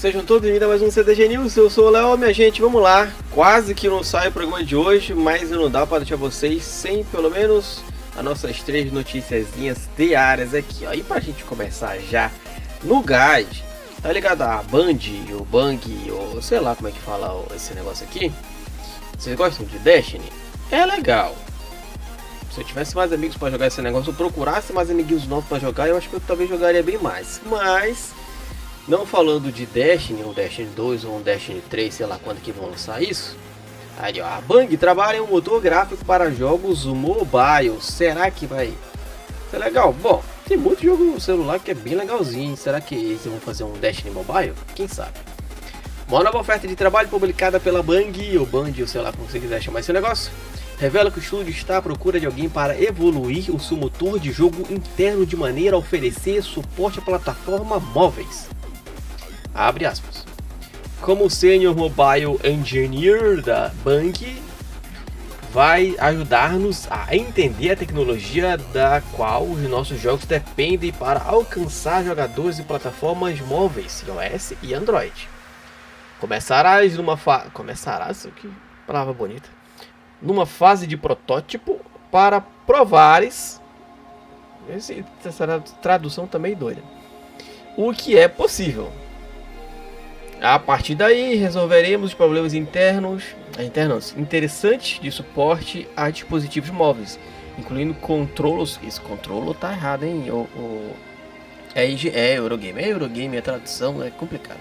Sejam todos bem-vindos a mais um CDG News, eu sou o Léo, minha gente, vamos lá. Quase que não sai o programa de hoje, mas não dá para deixar vocês sem pelo menos as nossas três noticiazinhas diárias aqui, ó. E pra gente começar já no gás, tá ligado? A Band, o Bang, ou sei lá como é que fala esse negócio aqui. Vocês gostam de Destiny? É legal. Se eu tivesse mais amigos para jogar esse negócio, eu procurasse mais amiguinhos novos para jogar, eu acho que eu talvez jogaria bem mais. Mas não falando de Destiny, um Destiny 2 ou um Destiny 3, sei lá quando que vão lançar isso. Aí, ó, a Bang trabalha em um motor gráfico para jogos mobile. Será que vai ser legal? Bom, tem muito jogo celular que é bem legalzinho. Será que eles vão fazer um Destiny Mobile? Quem sabe? Uma nova oferta de trabalho publicada pela Bang, ou Band, ou sei lá como você quiser chamar esse negócio, revela que o estúdio está à procura de alguém para evoluir o seu motor de jogo interno de maneira a oferecer suporte a plataformas móveis. Abre aspas. Como Senior Mobile Engineer da Bang, vai ajudar-nos a entender a tecnologia da qual os nossos jogos dependem para alcançar jogadores em plataformas móveis, iOS e Android. Começarás numa fase. Começarás? Que palavra bonita. Numa fase de protótipo para provares. Essa tradução também doida. O que é possível. A partir daí, resolveremos os problemas internos, internos interessantes de suporte a dispositivos móveis, incluindo controlos. Esse controlo tá errado, hein? O, o, é, é Eurogame. É Eurogame, a tradução é complicada.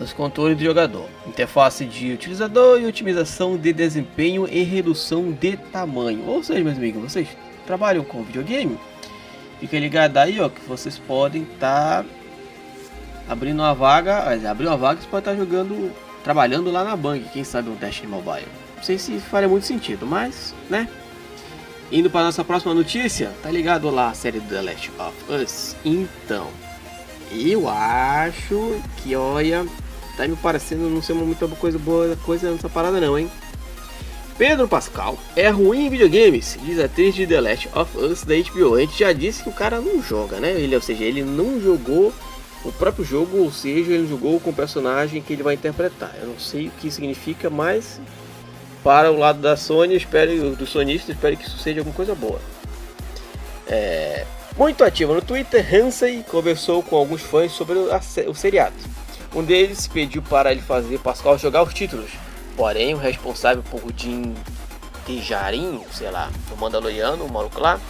Os controles do jogador, interface de utilizador e otimização de desempenho e redução de tamanho. Ou seja, meus amigos, vocês trabalham com videogame? Fica ligado aí, ó, que vocês podem estar. Tá abrindo uma vaga, abriu uma vaga, você pode estar jogando, trabalhando lá na Bang, quem sabe um Destiny Mobile. Não sei se faria muito sentido, mas, né? Indo para nossa próxima notícia, tá ligado lá a série The Last of Us? Então, eu acho que, olha, tá me parecendo não ser muita coisa boa coisa nessa parada não, hein? Pedro Pascal é ruim em videogames, diz a atriz de The Last of Us da HBO. A gente já disse que o cara não joga, né? Ele, ou seja, ele não jogou o próprio jogo, ou seja, ele jogou com o personagem que ele vai interpretar. Eu não sei o que significa, mas para o lado da Sony, espero, do sonista, espero que isso seja alguma coisa boa. É, muito ativo no Twitter, Hansen conversou com alguns fãs sobre o, o seriado. Um deles pediu para ele fazer Pascal jogar os títulos, porém o responsável por Jim Tejarin, sei lá, o Mandaloriano, o maluco lá,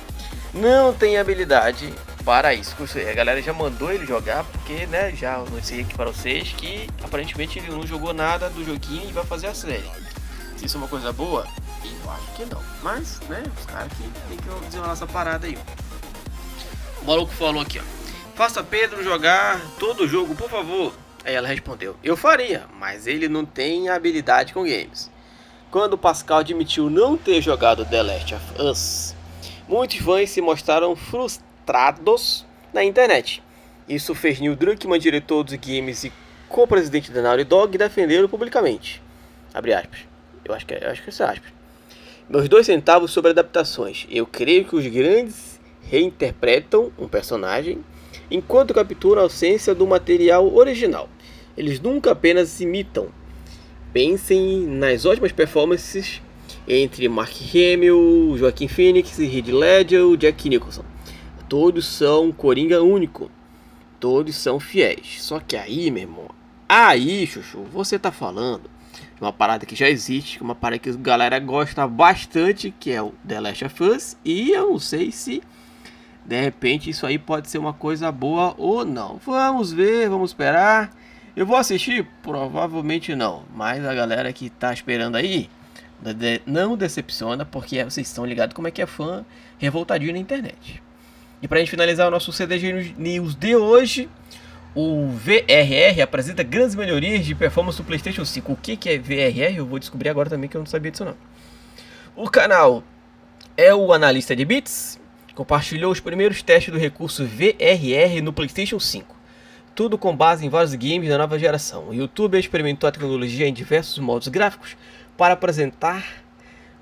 não tem habilidade para isso. A galera já mandou ele jogar, porque né, já anunciei aqui para vocês que aparentemente ele não jogou nada do joguinho e vai fazer a série. Se isso é uma coisa boa, eu acho que não. Mas, né, os caras que tem que desenrolar essa parada aí. O maluco falou aqui, ó. Faça Pedro jogar todo o jogo, por favor. Aí ela respondeu: Eu faria, mas ele não tem habilidade com games. Quando Pascal admitiu não ter jogado The Last of Us, muitos fãs se mostraram frustrados frustrados na internet. Isso fez Neil Druckmann, diretor dos games e co-presidente da Naughty Dog, defendê-lo publicamente. Abre aspas. Eu acho que é, eu acho que é aspas. Meus dois centavos sobre adaptações. Eu creio que os grandes reinterpretam um personagem enquanto capturam a ausência do material original. Eles nunca apenas imitam. Pensem nas ótimas performances entre Mark Hamill, Joaquim Phoenix, Heath Ledger Jack Nicholson. Todos são Coringa único. Todos são fiéis. Só que aí, meu irmão, aí, Chuchu, você tá falando de uma parada que já existe, uma parada que a galera gosta bastante, que é o The Last of Us, e eu não sei se de repente isso aí pode ser uma coisa boa ou não. Vamos ver, vamos esperar. Eu vou assistir? Provavelmente não, mas a galera que tá esperando aí não decepciona, porque vocês estão ligados como é que é fã revoltadinho na internet. E para a gente finalizar o nosso CDG News de hoje, o VRR apresenta grandes melhorias de performance do PlayStation 5. O que, que é VRR? Eu vou descobrir agora também que eu não sabia disso não. O canal é o analista de bits, compartilhou os primeiros testes do recurso VRR no PlayStation 5. Tudo com base em vários games da nova geração. O YouTube experimentou a tecnologia em diversos modos gráficos para apresentar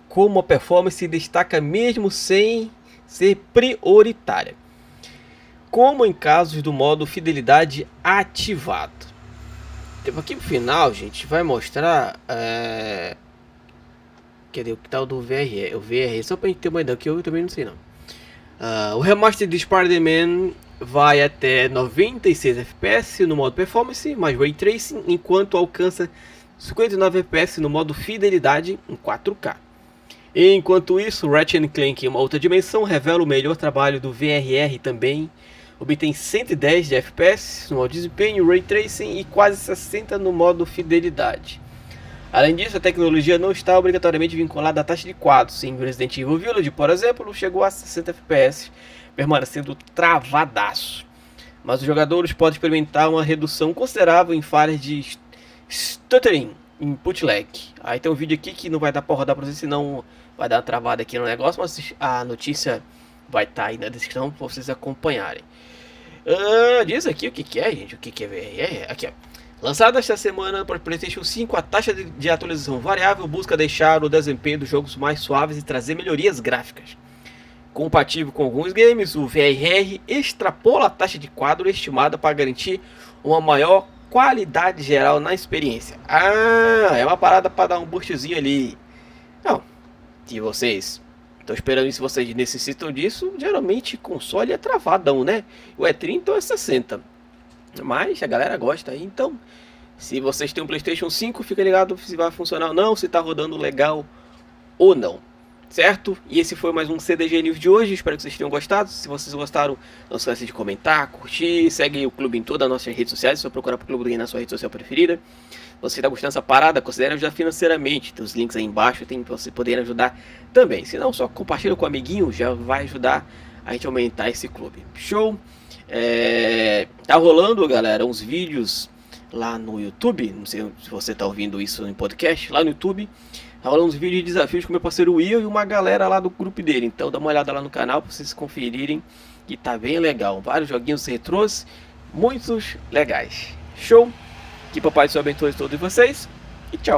como a performance se destaca mesmo sem ser prioritária, como em casos do modo fidelidade ativado. Tipo, aqui pro final, gente, vai mostrar. É... Cadê o que tal do VRE? O VRE, só pra gente ter uma ideia, que eu também não sei não. Uh, o remaster de Spider-Man vai até 96 FPS no modo performance, mais Ray Tracing, enquanto alcança 59 FPS no modo fidelidade em 4K. Enquanto isso, Ratchet Clank em uma outra dimensão revela o melhor trabalho do VRR também, obtém 110 de FPS no modo desempenho, Ray Tracing e quase 60 no modo fidelidade. Além disso, a tecnologia não está obrigatoriamente vinculada à taxa de quadros. Em Resident Evil Village, por exemplo, chegou a 60 FPS, permanecendo travadaço. Mas os jogadores podem experimentar uma redução considerável em falhas de stuttering, input lag. Aí tem um vídeo aqui que não vai dar para rodar para vocês, senão vai dar uma travada aqui no negócio, mas a notícia vai estar tá aí na descrição para vocês acompanharem. Uh, diz aqui o que, que é, gente, o que, que é VRR. Aqui, ó. Lançada esta semana para PlayStation 5, a taxa de atualização variável busca deixar o desempenho dos jogos mais suaves e trazer melhorias gráficas. Compatível com alguns games, o VRR extrapola a taxa de quadro estimada para garantir uma maior qualidade geral na experiência. Ah, é uma parada para dar um boostzinho ali. Não, se vocês estão esperando isso, vocês necessitam disso, geralmente console é travadão, né? O é 30 ou é 60. Mas a galera gosta aí, então se vocês têm um Playstation 5, fica ligado se vai funcionar ou não, se tá rodando legal ou não. Certo? E esse foi mais um CDG News de hoje, espero que vocês tenham gostado. Se vocês gostaram, não esqueça de comentar, curtir, segue o clube em todas as nossas redes sociais, é só procurar pro Clube do Game na sua rede social preferida. Se você está gostando dessa parada, considere ajudar financeiramente. Tem os links aí embaixo, tem para você poder ajudar também. Se não, só compartilha com o amiguinho, já vai ajudar a gente a aumentar esse clube. Show? É, tá rolando, galera, uns vídeos lá no YouTube. Não sei se você tá ouvindo isso em podcast, lá no YouTube. Rolando uns vídeos de desafios com meu parceiro Will e uma galera lá do grupo dele. Então dá uma olhada lá no canal pra vocês conferirem que tá bem legal. Vários joguinhos retrôs, muitos legais. Show? Que papai abençoe todos vocês e tchau.